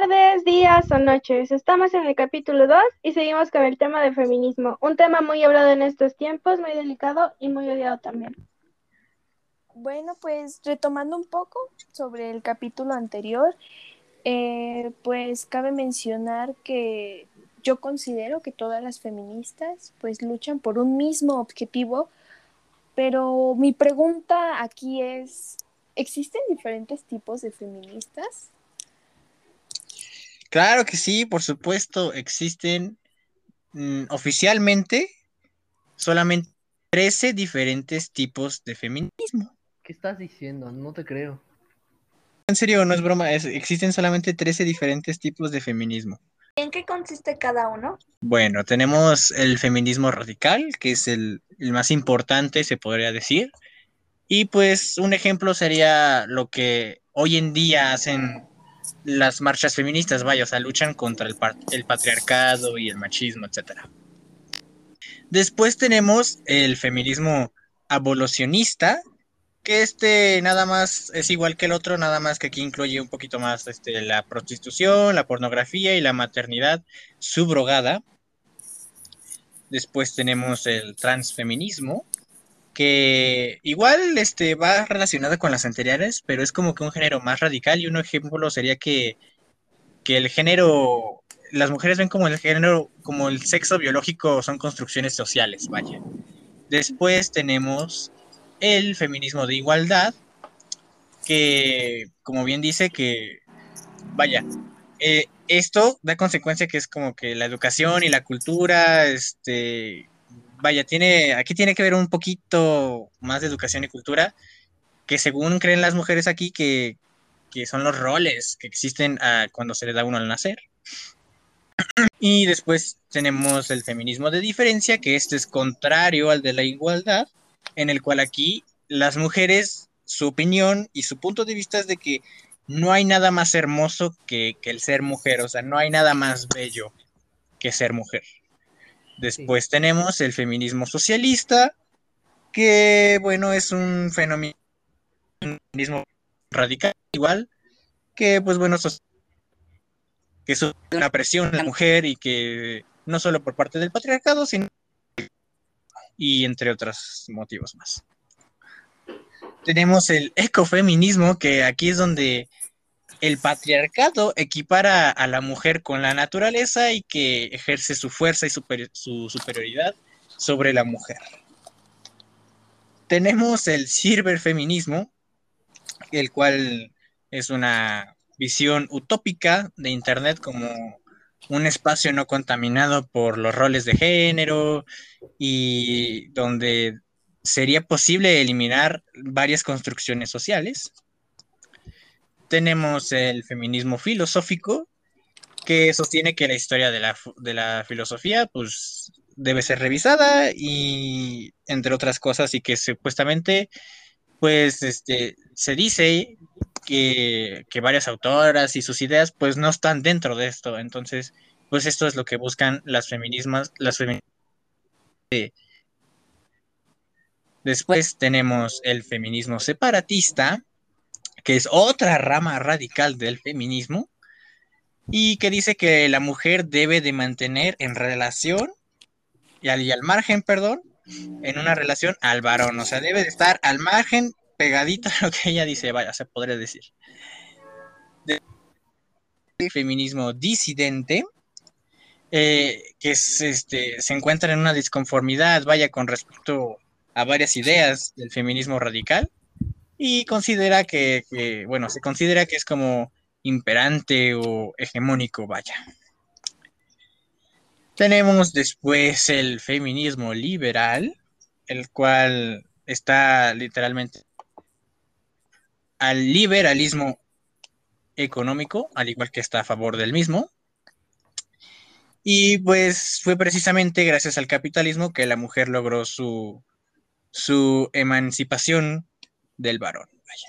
tardes, días o noches. Estamos en el capítulo 2 y seguimos con el tema del feminismo, un tema muy hablado en estos tiempos, muy delicado y muy odiado también. Bueno, pues retomando un poco sobre el capítulo anterior, eh, pues cabe mencionar que yo considero que todas las feministas pues luchan por un mismo objetivo, pero mi pregunta aquí es, ¿existen diferentes tipos de feministas? Claro que sí, por supuesto, existen mm, oficialmente solamente 13 diferentes tipos de feminismo. ¿Qué estás diciendo? No te creo. En serio, no es broma, existen solamente 13 diferentes tipos de feminismo. ¿En qué consiste cada uno? Bueno, tenemos el feminismo radical, que es el, el más importante, se podría decir. Y pues un ejemplo sería lo que hoy en día hacen las marchas feministas, vaya, o sea, luchan contra el, el patriarcado y el machismo, etc. Después tenemos el feminismo abolicionista, que este nada más es igual que el otro, nada más que aquí incluye un poquito más este, la prostitución, la pornografía y la maternidad subrogada. Después tenemos el transfeminismo, que igual este, va relacionado con las anteriores, pero es como que un género más radical y un ejemplo sería que, que el género, las mujeres ven como el género, como el sexo biológico son construcciones sociales, vaya. Después tenemos el feminismo de igualdad, que como bien dice que, vaya, eh, esto da consecuencia que es como que la educación y la cultura, este, vaya, tiene, aquí tiene que ver un poquito más de educación y cultura, que según creen las mujeres aquí, que, son los roles que existen ah, cuando se le da uno al nacer. Y después tenemos el feminismo de diferencia, que este es contrario al de la igualdad, en el cual aquí las mujeres, su opinión y su punto de vista es de que no hay nada más hermoso que, que el ser mujer, o sea, no hay nada más bello que ser mujer. Después tenemos el feminismo socialista, que bueno, es un fenómeno radical igual, que pues bueno, que es una presión a la mujer y que no solo por parte del patriarcado, sino y entre otros motivos más. Tenemos el ecofeminismo, que aquí es donde el patriarcado equipara a la mujer con la naturaleza y que ejerce su fuerza y su superioridad sobre la mujer. Tenemos el ciberfeminismo, el cual es una visión utópica de Internet como un espacio no contaminado por los roles de género y donde sería posible eliminar varias construcciones sociales tenemos el feminismo filosófico, que sostiene que la historia de la, filosofía, pues, debe ser revisada y, entre otras cosas, y que supuestamente, pues, este, se dice que, varias autoras y sus ideas, pues, no están dentro de esto. Entonces, pues, esto es lo que buscan las feminismas, las feministas. Después tenemos el feminismo separatista, que es otra rama radical del feminismo, y que dice que la mujer debe de mantener en relación, y al, margen, perdón, en una relación al varón, o sea, debe de estar al margen, pegadito a lo que ella dice, vaya, se podría decir. El feminismo disidente, eh, que es, este, se encuentra en una disconformidad, vaya, con respecto a varias ideas del feminismo radical, y considera que, bueno, se considera que es como imperante o hegemónico, vaya. Tenemos después el feminismo liberal, el cual está literalmente al liberalismo económico, al igual que está a favor del mismo. Y pues fue precisamente gracias al capitalismo que la mujer logró su, su emancipación del varón. Vaya.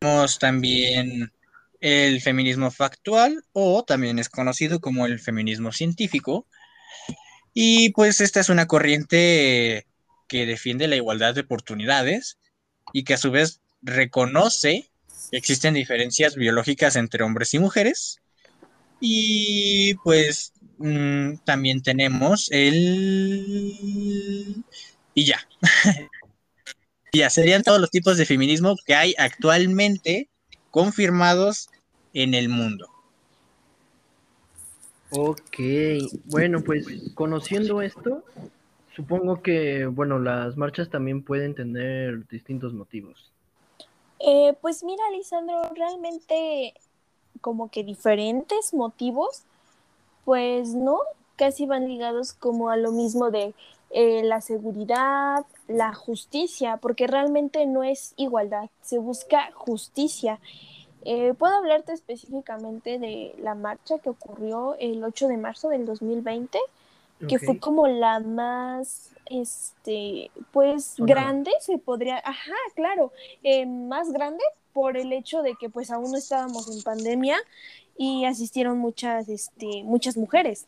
Tenemos también el feminismo factual o también es conocido como el feminismo científico. Y pues esta es una corriente que defiende la igualdad de oportunidades y que a su vez reconoce existen diferencias biológicas entre hombres y mujeres. Y pues mm, también tenemos el... Y ya. ya serían todos los tipos de feminismo que hay actualmente confirmados en el mundo. Ok, bueno, pues conociendo esto, supongo que, bueno, las marchas también pueden tener distintos motivos. Eh, pues mira, Lisandro, realmente como que diferentes motivos, pues no, casi van ligados como a lo mismo de eh, la seguridad, la justicia, porque realmente no es igualdad, se busca justicia. Eh, puedo hablarte específicamente de la marcha que ocurrió el 8 de marzo del 2020, que fue como la más, este, pues grande, se podría, ajá, claro, eh, más grande por el hecho de que pues aún no estábamos en pandemia y asistieron muchas, este, muchas mujeres.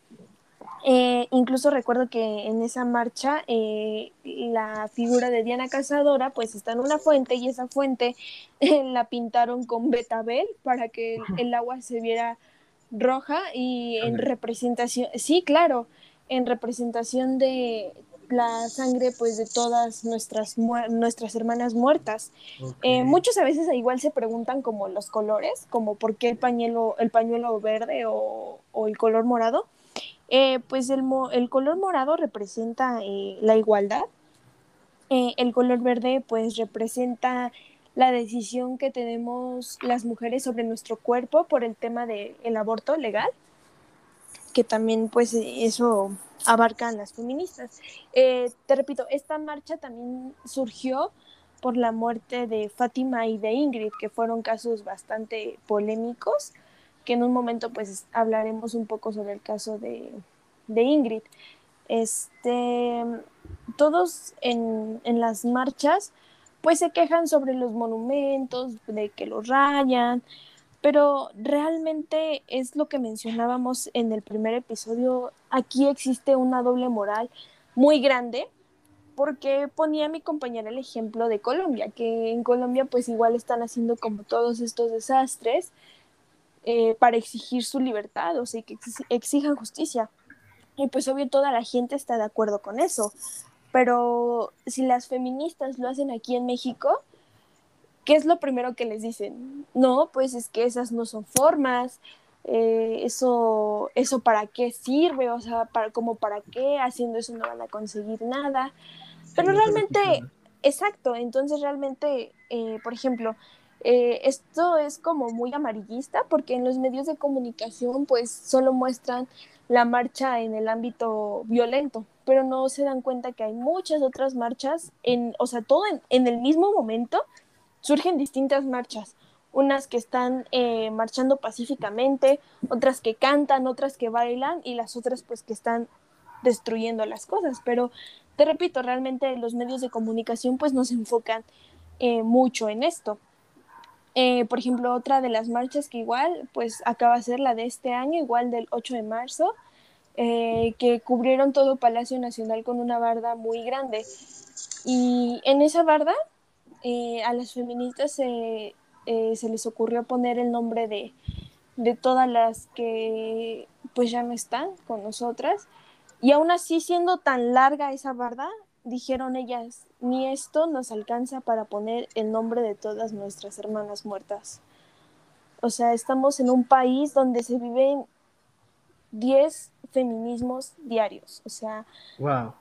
Eh, incluso recuerdo que en esa marcha eh, la figura de Diana Cazadora pues está en una fuente y esa fuente la pintaron con betabel para que el, agua se viera roja y en representación, sí, claro, en representación de la sangre pues de todas nuestras nuestras hermanas muertas. Eh, muchos a veces igual se preguntan como los colores, como por qué el pañuelo, el pañuelo verde o, o el color morado. Eh, pues el, el, color morado representa eh, la igualdad, eh, el color verde pues representa la decisión que tenemos las mujeres sobre nuestro cuerpo por el tema del aborto legal, que también pues eso abarcan las feministas. te repito, esta marcha también surgió por la muerte de Fátima y de Ingrid, que fueron casos bastante polémicos que en un momento pues hablaremos un poco sobre el caso de, Ingrid. Este, todos en, las marchas pues se quejan sobre los monumentos, de que los rayan, pero realmente es lo que mencionábamos en el primer episodio, aquí existe una doble moral muy grande, porque ponía mi compañera el ejemplo de Colombia, que en Colombia pues igual están haciendo como todos estos desastres, eh, para exigir su libertad, o sea, que exijan justicia. Y pues obvio toda la gente está de acuerdo con eso. Pero si las feministas lo hacen aquí en México, ¿qué es lo primero que les dicen? No, pues es que esas no son formas, eh, eso, eso para qué sirve, o sea, para, como para qué, haciendo eso no van a conseguir nada. Pero realmente, exacto, entonces realmente, eh, por ejemplo, eh, esto es como muy amarillista porque en los medios de comunicación pues solo muestran la marcha en el ámbito violento, pero no se dan cuenta que hay muchas otras marchas, en, o sea, todo en, el mismo momento surgen distintas marchas, unas que están eh, marchando pacíficamente, otras que cantan, otras que bailan y las otras pues que están destruyendo las cosas, pero te repito, realmente los medios de comunicación pues no se enfocan eh, mucho en esto. Eh, por ejemplo, otra de las marchas que igual, pues acaba de ser la de este año, igual del 8 de marzo, eh, que cubrieron todo Palacio Nacional con una barda muy grande. Y en esa barda eh, a las feministas se les ocurrió poner el nombre de, de todas las que pues ya no están con nosotras. Y aún así, siendo tan larga esa barda, dijeron ellas, ni esto nos alcanza para poner el nombre de todas nuestras hermanas muertas. O sea, estamos en un país donde se viven 10 feminismos diarios. O sea, wow.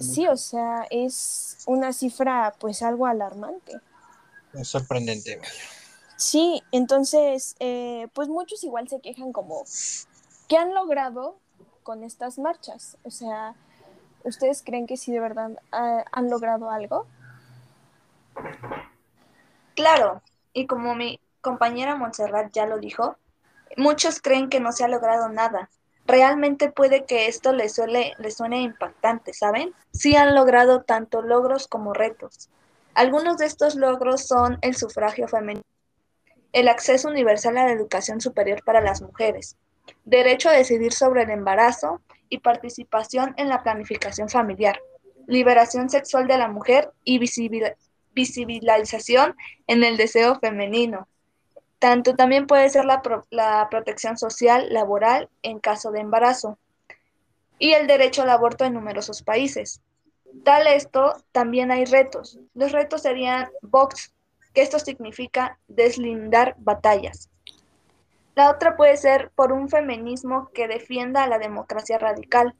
sí, o sea, es una cifra pues algo alarmante. Es sorprendente. Sí, entonces, eh, pues muchos igual se quejan como, ¿qué han logrado con estas marchas? O sea, ¿Ustedes creen que sí de verdad ah, han logrado algo? Claro, y como mi compañera Montserrat ya lo dijo, muchos creen que no se ha logrado nada. Realmente puede que esto les, les suene impactante, ¿saben? Sí han logrado tanto logros como retos. Algunos de estos logros son el sufragio femenino, el acceso universal a la educación superior para las mujeres, derecho a decidir sobre el embarazo y participación en la planificación familiar, liberación sexual de la mujer y visibilización en el deseo femenino. Tanto también puede ser la, pro- la protección social, laboral en caso de embarazo y el derecho al aborto en numerosos países. Tal esto, también hay retos. Los retos serían Vox, que esto significa deslindar batallas. La otra puede ser por un feminismo que defienda a la democracia radical,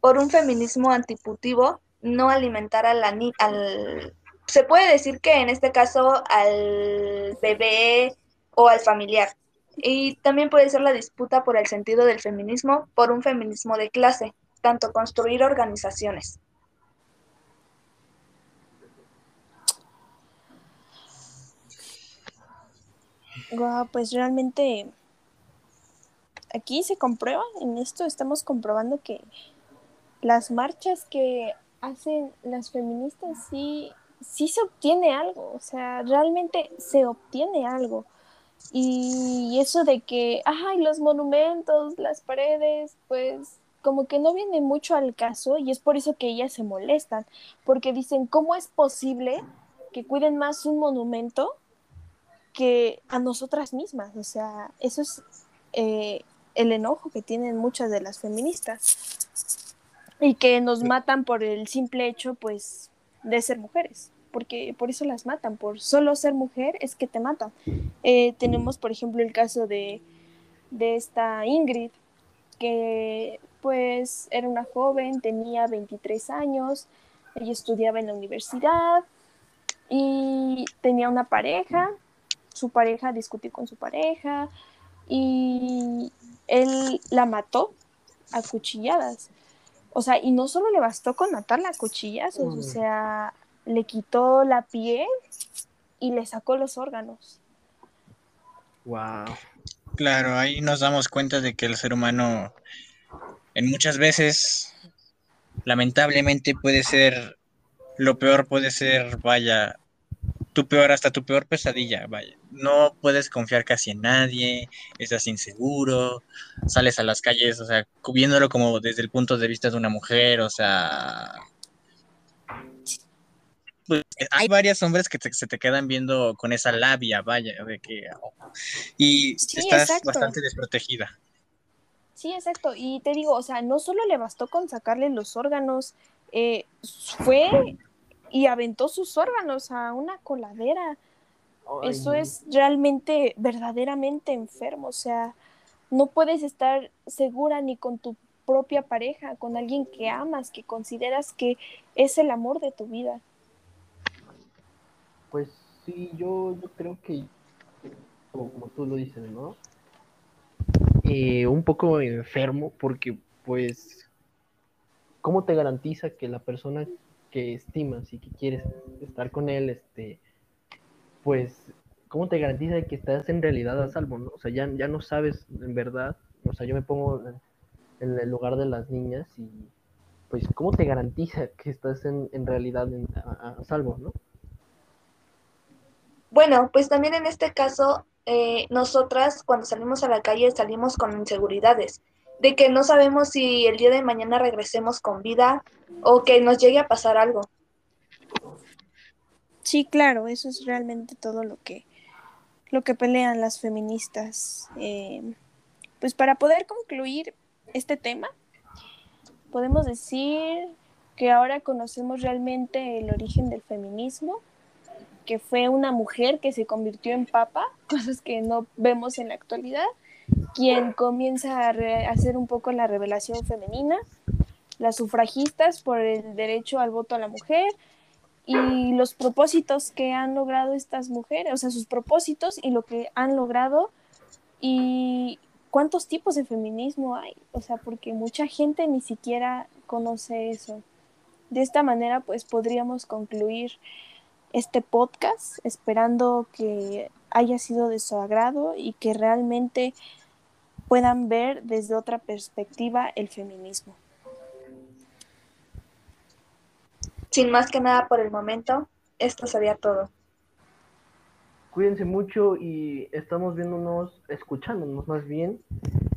por un feminismo antiputivo, no alimentar a la ni al se puede decir que en este caso al bebé o al familiar. Y también puede ser la disputa por el sentido del feminismo, por un feminismo de clase, tanto construir organizaciones. Guau, pues realmente aquí se comprueba, en esto estamos comprobando que las marchas que hacen las feministas sí, sí se obtiene algo, o sea, realmente se obtiene algo. Y eso de que, ay, los monumentos, las paredes, pues como que no viene mucho al caso y es por eso que ellas se molestan, porque dicen, ¿cómo es posible que cuiden más un monumento que a nosotras mismas? O sea, eso es eh, el enojo que tienen muchas de las feministas y que nos matan por el simple hecho, pues, de ser mujeres porque por eso las matan, por solo ser mujer es que te matan. Eh, tenemos, por ejemplo, el caso de, de esta Ingrid, que pues era una joven, tenía 23 años, ella estudiaba en la universidad y tenía una pareja, su pareja discutió con su pareja y él la mató a cuchilladas. O sea, y no solo le bastó con matarla a cuchillazos, o sea, le quitó la piel y le sacó los órganos. Wow. Claro, ahí nos damos cuenta de que el ser humano en muchas veces, lamentablemente, puede ser lo peor, puede ser, vaya, tu peor, hasta tu peor pesadilla, vaya. No puedes confiar casi en nadie, estás inseguro, sales a las calles, o sea, viéndolo como desde el punto de vista de una mujer, o sea, pues, hay varios hombres que te- se te quedan viendo con esa labia, vaya, de que oh, y Sí, estás exacto. bastante desprotegida. Sí, exacto. Y te digo, o sea, no solo le bastó con sacarle los órganos, eh, fue y aventó sus órganos a una coladera. Eso es realmente, verdaderamente enfermo. O sea, no puedes estar segura ni con tu propia pareja, con alguien que amas, que consideras que es el amor de tu vida. Pues sí, yo, yo creo que, como, como tú lo dices, ¿no? Eh, un poco enfermo porque, pues, ¿cómo te garantiza que la persona que estimas y que quieres estar con él, este, pues, ¿cómo te garantiza que estás en realidad a salvo, ¿no? O sea, ya, ya no sabes en verdad, o sea, yo me pongo en, el lugar de las niñas y, pues, ¿cómo te garantiza que estás en, en realidad en- a- a salvo, ¿no? Bueno, pues también en este caso, eh, nosotras cuando salimos a la calle salimos con inseguridades, de que no sabemos si el día de mañana regresemos con vida o que nos llegue a pasar algo. Sí, claro, eso es realmente todo lo que, lo que pelean las feministas. Eh, pues para poder concluir este tema, podemos decir que ahora conocemos realmente el origen del feminismo, que fue una mujer que se convirtió en papa, cosas que no vemos en la actualidad, quien comienza a hacer un poco la revelación femenina, las sufragistas por el derecho al voto a la mujer, y los propósitos que han logrado estas mujeres, o sea, sus propósitos y lo que han logrado y cuántos tipos de feminismo hay, o sea, porque mucha gente ni siquiera conoce eso. De esta manera, pues podríamos concluir este podcast esperando que haya sido de su agrado y que realmente puedan ver desde otra perspectiva el feminismo. Sin más que nada por el momento, esto sería todo. Cuídense mucho y estamos viéndonos, escuchándonos más bien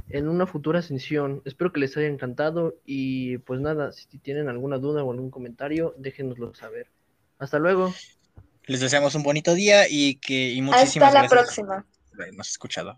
en una futura ascensión. Espero que les haya encantado y pues nada, si tienen alguna duda o algún comentario, déjenoslo saber. Hasta luego. Les deseamos un bonito día y que y muchísimas Hasta la gracias próxima. habernos escuchado.